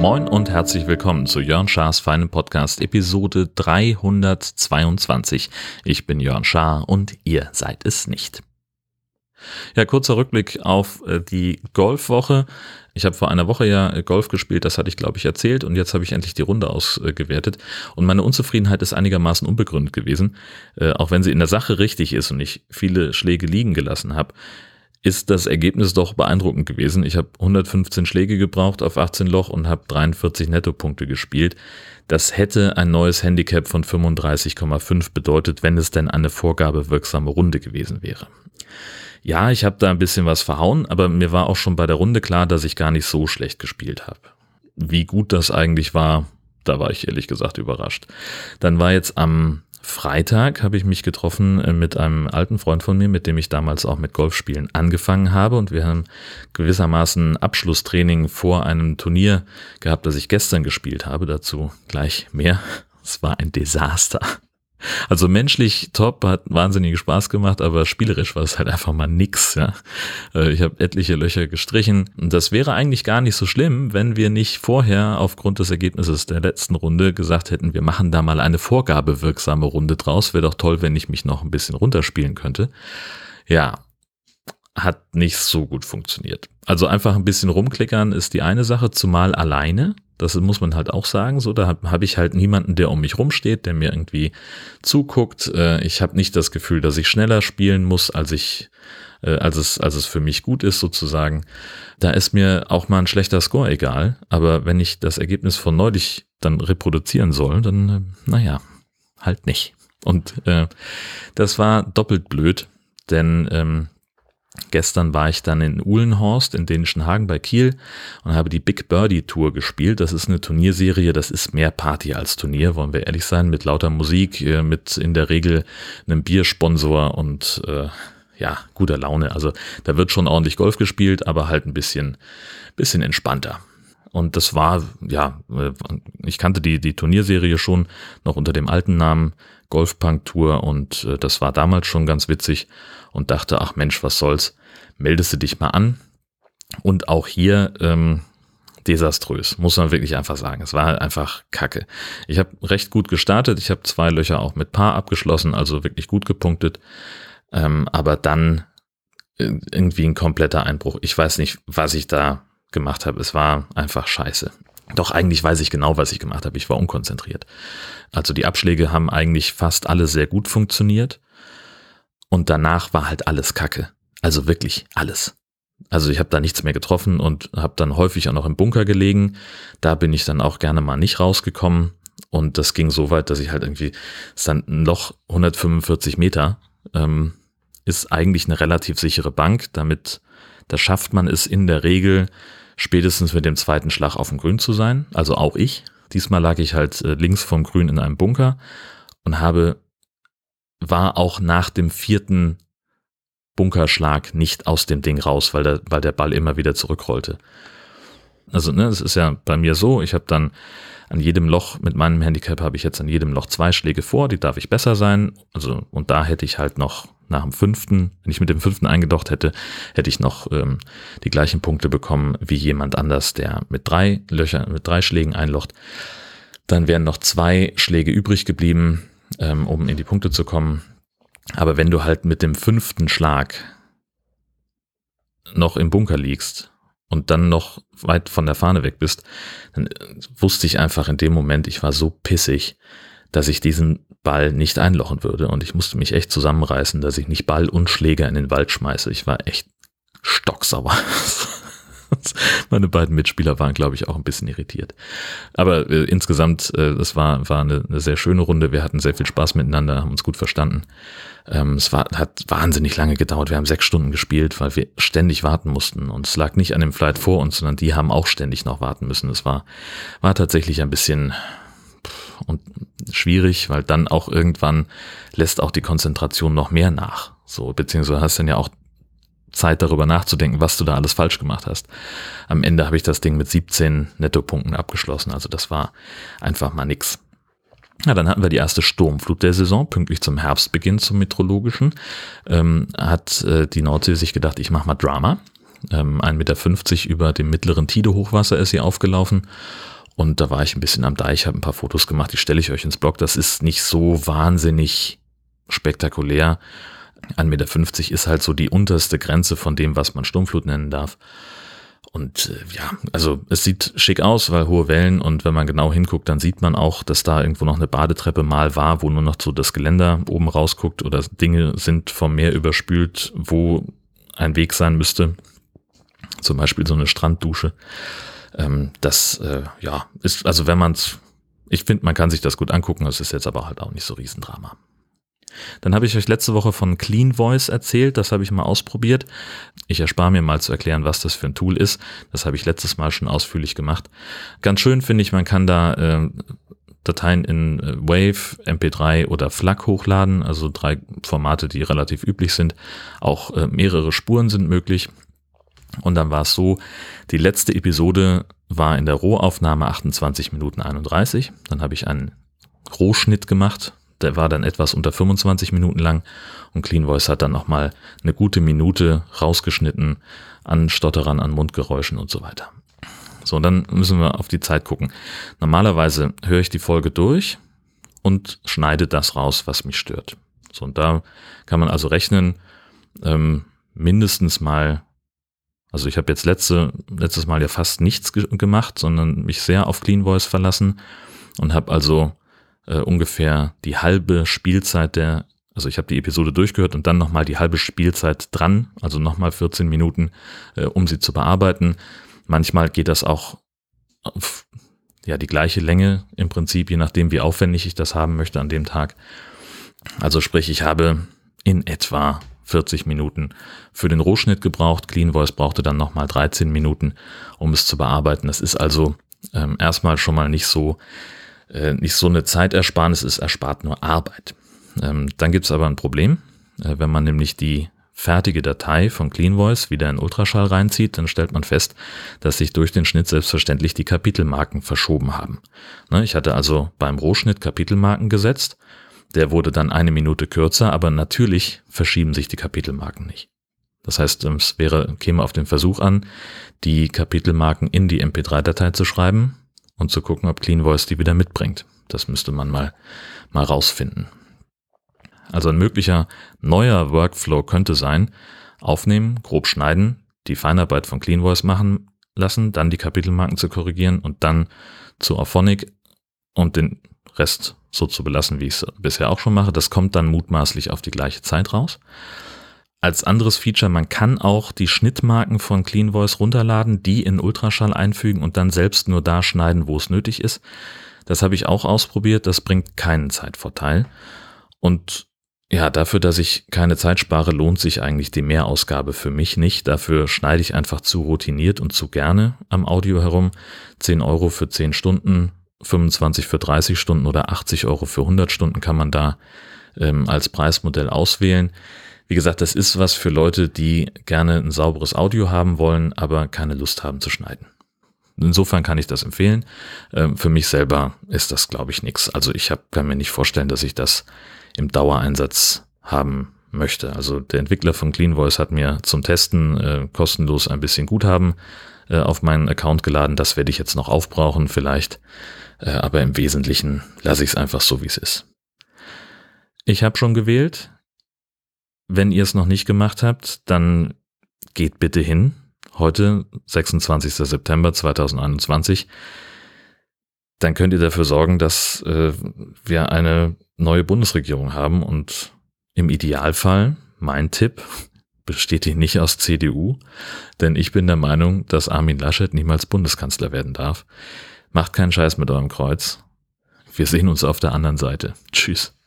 Moin und herzlich willkommen zu Jörn Schars feinem Podcast Episode 322. Ich bin Jörn Schaar und ihr seid es nicht. Ja, kurzer Rückblick auf äh, die Golfwoche. Ich habe vor einer Woche ja äh, Golf gespielt, das hatte ich glaube ich erzählt und jetzt habe ich endlich die Runde ausgewertet und meine Unzufriedenheit ist einigermaßen unbegründet gewesen, äh, auch wenn sie in der Sache richtig ist und ich viele Schläge liegen gelassen habe ist das Ergebnis doch beeindruckend gewesen. Ich habe 115 Schläge gebraucht auf 18 Loch und habe 43 Nettopunkte gespielt. Das hätte ein neues Handicap von 35,5 bedeutet, wenn es denn eine vorgabewirksame Runde gewesen wäre. Ja, ich habe da ein bisschen was verhauen, aber mir war auch schon bei der Runde klar, dass ich gar nicht so schlecht gespielt habe. Wie gut das eigentlich war, da war ich ehrlich gesagt überrascht. Dann war jetzt am Freitag habe ich mich getroffen äh, mit einem alten Freund von mir, mit dem ich damals auch mit Golfspielen angefangen habe und wir haben gewissermaßen Abschlusstraining vor einem Turnier gehabt, das ich gestern gespielt habe. Dazu gleich mehr. Es war ein Desaster. Also menschlich top, hat wahnsinnig Spaß gemacht, aber spielerisch war es halt einfach mal nix. Ja. Äh, ich habe etliche Löcher gestrichen. Das wäre eigentlich gar nicht so schlimm, wenn wir nicht vorher aufgrund des Ergebnisses der letzten Runde gesagt hätten, wir machen da mal eine vorgabewirksame Runde draus. Wäre doch toll, wenn ich mich noch ein bisschen runterspielen könnte. Ja, hat nicht so gut funktioniert. Also einfach ein bisschen rumklickern ist die eine Sache, zumal alleine. Das muss man halt auch sagen. So, da habe hab ich halt niemanden, der um mich rumsteht, der mir irgendwie zuguckt. Äh, ich habe nicht das Gefühl, dass ich schneller spielen muss, als ich, äh, als es, als es für mich gut ist, sozusagen. Da ist mir auch mal ein schlechter Score egal. Aber wenn ich das Ergebnis von neulich dann reproduzieren soll, dann, äh, naja, halt nicht. Und äh, das war doppelt blöd, denn ähm, Gestern war ich dann in Uhlenhorst in Dänischen Hagen bei Kiel und habe die Big Birdie Tour gespielt. Das ist eine Turnierserie, das ist mehr Party als Turnier, wollen wir ehrlich sein, mit lauter Musik, äh, mit in der Regel einem Biersponsor und äh, ja, guter Laune. Also da wird schon ordentlich Golf gespielt, aber halt ein bisschen, bisschen entspannter. Und das war, ja, äh, ich kannte die, die Turnierserie schon noch unter dem alten Namen Golfpunk Tour und äh, das war damals schon ganz witzig und dachte, ach Mensch, was soll's, meldest du dich mal an. Und auch hier ähm, desaströs, muss man wirklich einfach sagen. Es war einfach Kacke. Ich habe recht gut gestartet, ich habe zwei Löcher auch mit Paar abgeschlossen, also wirklich gut gepunktet. Ähm, aber dann äh, irgendwie ein kompletter Einbruch. Ich weiß nicht, was ich da gemacht habe. Es war einfach scheiße. Doch eigentlich weiß ich genau, was ich gemacht habe. Ich war unkonzentriert. Also die Abschläge haben eigentlich fast alle sehr gut funktioniert. Und danach war halt alles Kacke. Also wirklich alles. Also ich habe da nichts mehr getroffen und habe dann häufig auch noch im Bunker gelegen. Da bin ich dann auch gerne mal nicht rausgekommen. Und das ging so weit, dass ich halt irgendwie, es dann ein Loch 145 Meter, ähm, ist eigentlich eine relativ sichere Bank. Damit, da schafft man es in der Regel, spätestens mit dem zweiten Schlag auf dem Grün zu sein. Also auch ich. Diesmal lag ich halt äh, links vom Grün in einem Bunker und habe, war auch nach dem vierten Bunkerschlag nicht aus dem Ding raus, weil der, weil der Ball immer wieder zurückrollte. Also, ne, es ist ja bei mir so, ich habe dann an jedem Loch, mit meinem Handicap habe ich jetzt an jedem Loch zwei Schläge vor, die darf ich besser sein. Also, und da hätte ich halt noch nach dem fünften, wenn ich mit dem fünften eingedocht hätte, hätte ich noch ähm, die gleichen Punkte bekommen wie jemand anders, der mit drei Löchern, mit drei Schlägen einlocht. Dann wären noch zwei Schläge übrig geblieben, ähm, um in die Punkte zu kommen. Aber wenn du halt mit dem fünften Schlag noch im Bunker liegst und dann noch weit von der Fahne weg bist, dann äh, wusste ich einfach in dem Moment, ich war so pissig, dass ich diesen Ball nicht einlochen würde. Und ich musste mich echt zusammenreißen, dass ich nicht Ball und Schläger in den Wald schmeiße. Ich war echt stocksauer. Meine beiden Mitspieler waren, glaube ich, auch ein bisschen irritiert. Aber äh, insgesamt, äh, das war, war eine, eine, sehr schöne Runde. Wir hatten sehr viel Spaß miteinander, haben uns gut verstanden. Ähm, es war, hat wahnsinnig lange gedauert. Wir haben sechs Stunden gespielt, weil wir ständig warten mussten. Und es lag nicht an dem Flight vor uns, sondern die haben auch ständig noch warten müssen. Es war, war tatsächlich ein bisschen, und schwierig, weil dann auch irgendwann lässt auch die Konzentration noch mehr nach. So, beziehungsweise hast dann ja auch Zeit darüber nachzudenken, was du da alles falsch gemacht hast. Am Ende habe ich das Ding mit 17 Nettopunkten abgeschlossen, also das war einfach mal nix. Ja, dann hatten wir die erste Sturmflut der Saison, pünktlich zum Herbstbeginn zum Meteorologischen. Ähm, hat äh, die Nordsee sich gedacht, ich mache mal Drama. Ähm, 1,50 Meter über dem mittleren Tide-Hochwasser ist sie aufgelaufen. Und da war ich ein bisschen am Deich, habe ein paar Fotos gemacht, die stelle ich euch ins Blog. Das ist nicht so wahnsinnig spektakulär. 1,50 Meter ist halt so die unterste Grenze von dem, was man Sturmflut nennen darf. Und äh, ja, also es sieht schick aus, weil hohe Wellen und wenn man genau hinguckt, dann sieht man auch, dass da irgendwo noch eine Badetreppe mal war, wo nur noch so das Geländer oben rausguckt oder Dinge sind vom Meer überspült, wo ein Weg sein müsste. Zum Beispiel so eine Stranddusche. Ähm, das, äh, ja, ist, also wenn man es, ich finde, man kann sich das gut angucken, es ist jetzt aber halt auch nicht so Riesendrama. Dann habe ich euch letzte Woche von Clean Voice erzählt, das habe ich mal ausprobiert. Ich erspare mir mal zu erklären, was das für ein Tool ist. Das habe ich letztes Mal schon ausführlich gemacht. Ganz schön finde ich, man kann da äh, Dateien in äh, Wave, MP3 oder FLAC hochladen, also drei Formate, die relativ üblich sind. Auch äh, mehrere Spuren sind möglich. Und dann war es so, die letzte Episode war in der Rohaufnahme 28 Minuten 31. Dann habe ich einen Rohschnitt gemacht der war dann etwas unter 25 Minuten lang und Clean Voice hat dann nochmal eine gute Minute rausgeschnitten an Stotterern, an Mundgeräuschen und so weiter. So, und dann müssen wir auf die Zeit gucken. Normalerweise höre ich die Folge durch und schneide das raus, was mich stört. So, und da kann man also rechnen, ähm, mindestens mal, also ich habe jetzt letzte, letztes Mal ja fast nichts ge gemacht, sondern mich sehr auf Clean Voice verlassen und habe also äh, ungefähr die halbe Spielzeit der, also ich habe die Episode durchgehört und dann nochmal die halbe Spielzeit dran, also nochmal 14 Minuten, äh, um sie zu bearbeiten. Manchmal geht das auch auf ja, die gleiche Länge im Prinzip, je nachdem, wie aufwendig ich das haben möchte an dem Tag. Also sprich, ich habe in etwa 40 Minuten für den Rohschnitt gebraucht. Clean Voice brauchte dann nochmal 13 Minuten, um es zu bearbeiten. Das ist also ähm, erstmal schon mal nicht so äh, nicht so eine Zeitersparnis ist, erspart nur Arbeit. Ähm, dann gibt es aber ein Problem. Äh, wenn man nämlich die fertige Datei von Clean Voice wieder in Ultraschall reinzieht, dann stellt man fest, dass sich durch den Schnitt selbstverständlich die Kapitelmarken verschoben haben. Ne, ich hatte also beim Rohschnitt Kapitelmarken gesetzt. Der wurde dann eine Minute kürzer, aber natürlich verschieben sich die Kapitelmarken nicht. Das heißt, es wäre, käme auf den Versuch an, die Kapitelmarken in die MP3-Datei zu schreiben und zu gucken, ob Clean Voice die wieder mitbringt. Das müsste man mal, mal rausfinden. Also ein möglicher neuer Workflow könnte sein, aufnehmen, grob schneiden, die Feinarbeit von Clean Voice machen lassen, dann die Kapitelmarken zu korrigieren und dann zu Auphonic und den Rest so zu belassen, wie ich es bisher auch schon mache. Das kommt dann mutmaßlich auf die gleiche Zeit raus. Als anderes Feature, man kann auch die Schnittmarken von Clean Voice runterladen, die in Ultraschall einfügen und dann selbst nur da schneiden, wo es nötig ist. Das habe ich auch ausprobiert, das bringt keinen Zeitvorteil. Und ja, dafür, dass ich keine Zeit spare, lohnt sich eigentlich die Mehrausgabe für mich nicht. Dafür schneide ich einfach zu routiniert und zu gerne am Audio herum. 10 Euro für 10 Stunden, 25 für 30 Stunden oder 80 Euro für 100 Stunden kann man da ähm, als Preismodell auswählen. Wie gesagt, das ist was für Leute, die gerne ein sauberes Audio haben wollen, aber keine Lust haben zu schneiden. Insofern kann ich das empfehlen. Ähm, für mich selber ist das, glaube ich, nichts. Also ich hab, kann mir nicht vorstellen, dass ich das im Dauereinsatz haben möchte. Also der Entwickler von Clean Voice hat mir zum Testen äh, kostenlos ein bisschen Guthaben äh, auf meinen Account geladen. Das werde ich jetzt noch aufbrauchen vielleicht. Äh, aber im Wesentlichen lasse ich es einfach so, wie es ist. Ich habe schon gewählt. Wenn ihr es noch nicht gemacht habt, dann geht bitte hin. Heute, 26. September 2021. Dann könnt ihr dafür sorgen, dass äh, wir eine neue Bundesregierung haben und im Idealfall, mein Tipp, besteht die nicht aus CDU, denn ich bin der Meinung, dass Armin Laschet niemals Bundeskanzler werden darf. Macht keinen Scheiß mit eurem Kreuz. Wir sehen uns auf der anderen Seite. Tschüss.